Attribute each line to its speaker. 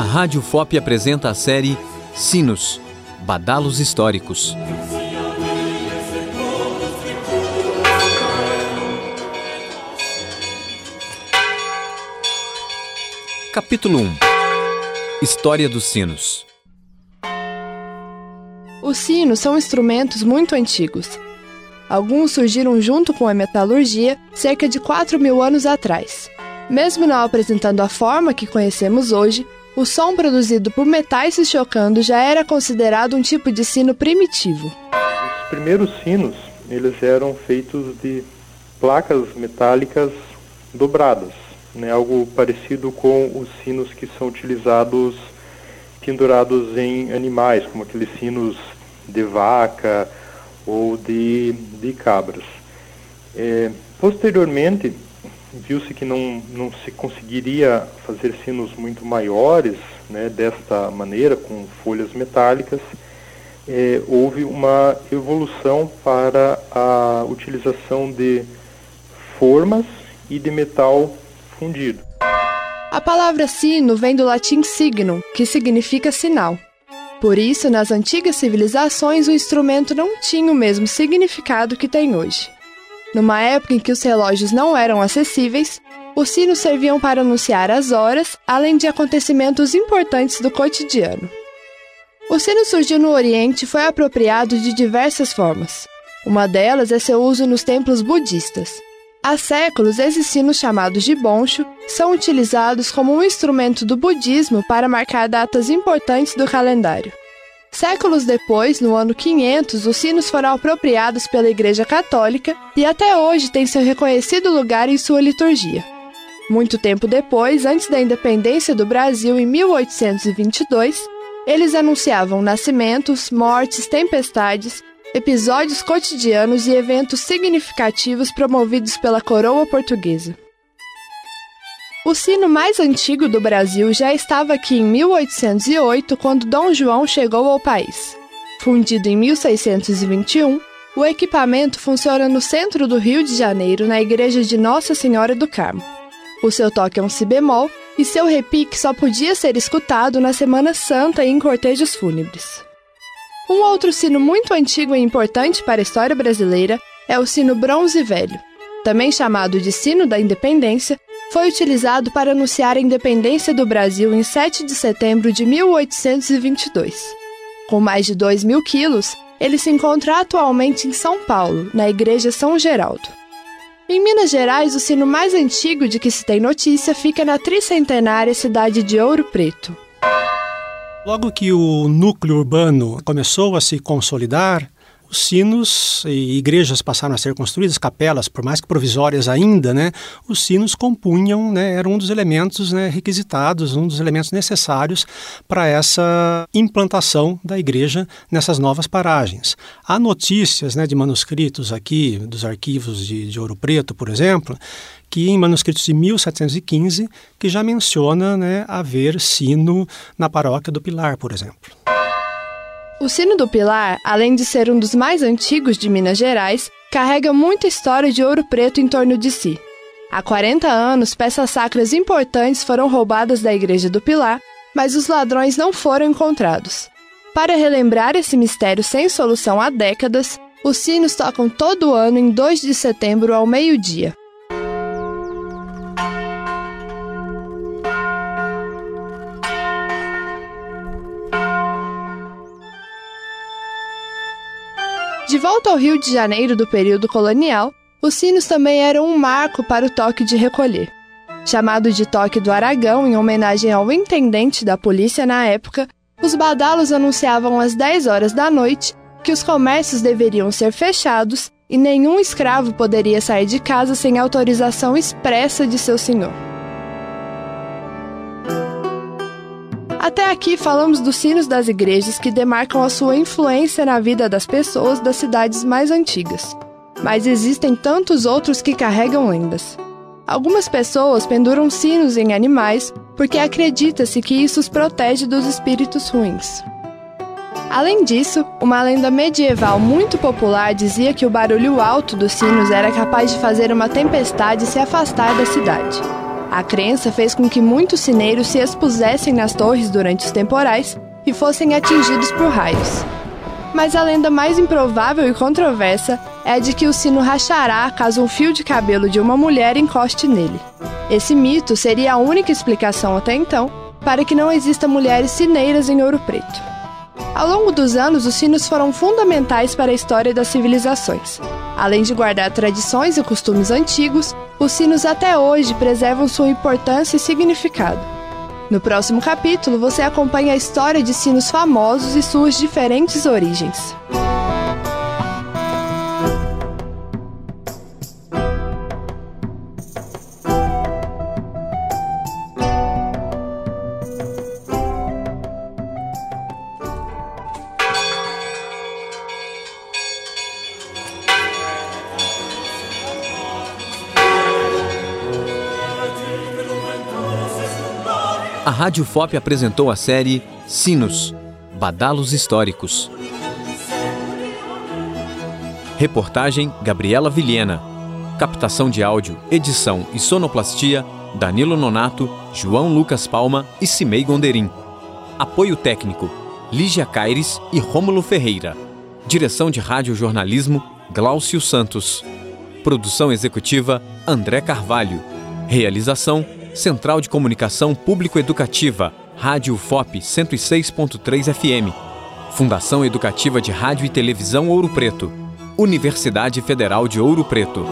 Speaker 1: A Rádio FOP apresenta a série Sinos Badalos Históricos. Capítulo 1 História dos sinos
Speaker 2: Os sinos são instrumentos muito antigos. Alguns surgiram junto com a metalurgia cerca de 4 mil anos atrás. Mesmo não apresentando a forma que conhecemos hoje, o som produzido por metais se chocando já era considerado um tipo de sino primitivo.
Speaker 3: Os primeiros sinos, eles eram feitos de placas metálicas dobradas, né, algo parecido com os sinos que são utilizados pendurados em animais, como aqueles sinos de vaca ou de, de cabras. É, posteriormente, viu-se que não, não se conseguiria fazer sinos muito maiores né, desta maneira, com folhas metálicas. É, houve uma evolução para a utilização de formas e de metal fundido.
Speaker 2: A palavra sino vem do latim signum, que significa sinal. Por isso, nas antigas civilizações, o instrumento não tinha o mesmo significado que tem hoje. Numa época em que os relógios não eram acessíveis, os sinos serviam para anunciar as horas, além de acontecimentos importantes do cotidiano. O sino surgiu no Oriente e foi apropriado de diversas formas. Uma delas é seu uso nos templos budistas. Há séculos, esses sinos chamados de boncho são utilizados como um instrumento do budismo para marcar datas importantes do calendário. Séculos depois, no ano 500, os sinos foram apropriados pela Igreja Católica e até hoje têm seu reconhecido lugar em sua liturgia. Muito tempo depois, antes da independência do Brasil em 1822, eles anunciavam nascimentos, mortes, tempestades, episódios cotidianos e eventos significativos promovidos pela coroa portuguesa. O sino mais antigo do Brasil já estava aqui em 1808, quando Dom João chegou ao país. Fundido em 1621, o equipamento funciona no centro do Rio de Janeiro, na igreja de Nossa Senhora do Carmo. O seu toque é um si bemol e seu repique só podia ser escutado na Semana Santa e em cortejos fúnebres. Um outro sino muito antigo e importante para a história brasileira é o sino bronze velho. Também chamado de sino da independência, foi utilizado para anunciar a independência do Brasil em 7 de setembro de 1822. Com mais de 2 mil quilos, ele se encontra atualmente em São Paulo, na Igreja São Geraldo. Em Minas Gerais, o sino mais antigo de que se tem notícia fica na tricentenária cidade de Ouro Preto.
Speaker 4: Logo que o núcleo urbano começou a se consolidar, os sinos e igrejas passaram a ser construídas, capelas, por mais que provisórias ainda, né, os sinos compunham, né, eram um dos elementos né, requisitados, um dos elementos necessários para essa implantação da igreja nessas novas paragens. Há notícias né, de manuscritos aqui, dos arquivos de, de Ouro Preto, por exemplo, que em manuscritos de 1715, que já menciona né, haver sino na paróquia do Pilar, por exemplo.
Speaker 2: O sino do Pilar, além de ser um dos mais antigos de Minas Gerais, carrega muita história de ouro preto em torno de si. Há 40 anos, peças sacras importantes foram roubadas da igreja do Pilar, mas os ladrões não foram encontrados. Para relembrar esse mistério sem solução há décadas, os sinos tocam todo ano em 2 de setembro ao meio-dia. De volta ao Rio de Janeiro do período colonial, os sinos também eram um marco para o toque de recolher. Chamado de Toque do Aragão em homenagem ao intendente da polícia na época, os badalos anunciavam às 10 horas da noite que os comércios deveriam ser fechados e nenhum escravo poderia sair de casa sem autorização expressa de seu senhor. Até aqui falamos dos sinos das igrejas que demarcam a sua influência na vida das pessoas das cidades mais antigas. Mas existem tantos outros que carregam lendas. Algumas pessoas penduram sinos em animais porque acredita-se que isso os protege dos espíritos ruins. Além disso, uma lenda medieval muito popular dizia que o barulho alto dos sinos era capaz de fazer uma tempestade se afastar da cidade. A crença fez com que muitos sineiros se expusessem nas torres durante os temporais e fossem atingidos por raios. Mas a lenda mais improvável e controversa é a de que o sino rachará caso um fio de cabelo de uma mulher encoste nele. Esse mito seria a única explicação até então para que não exista mulheres sineiras em Ouro Preto. Ao longo dos anos, os sinos foram fundamentais para a história das civilizações. Além de guardar tradições e costumes antigos, os sinos até hoje preservam sua importância e significado. No próximo capítulo, você acompanha a história de sinos famosos e suas diferentes origens.
Speaker 1: A Rádio FOP apresentou a série Sinos Badalos Históricos. Reportagem Gabriela Vilhena. Captação de áudio, edição e sonoplastia Danilo Nonato, João Lucas Palma e Cimei Gonderim. Apoio técnico Lígia Caires e Rômulo Ferreira. Direção de Rádio Jornalismo Glaucio Santos. Produção executiva André Carvalho. Realização Central de Comunicação Público-Educativa, Rádio FOP 106.3 FM. Fundação Educativa de Rádio e Televisão Ouro Preto. Universidade Federal de Ouro Preto.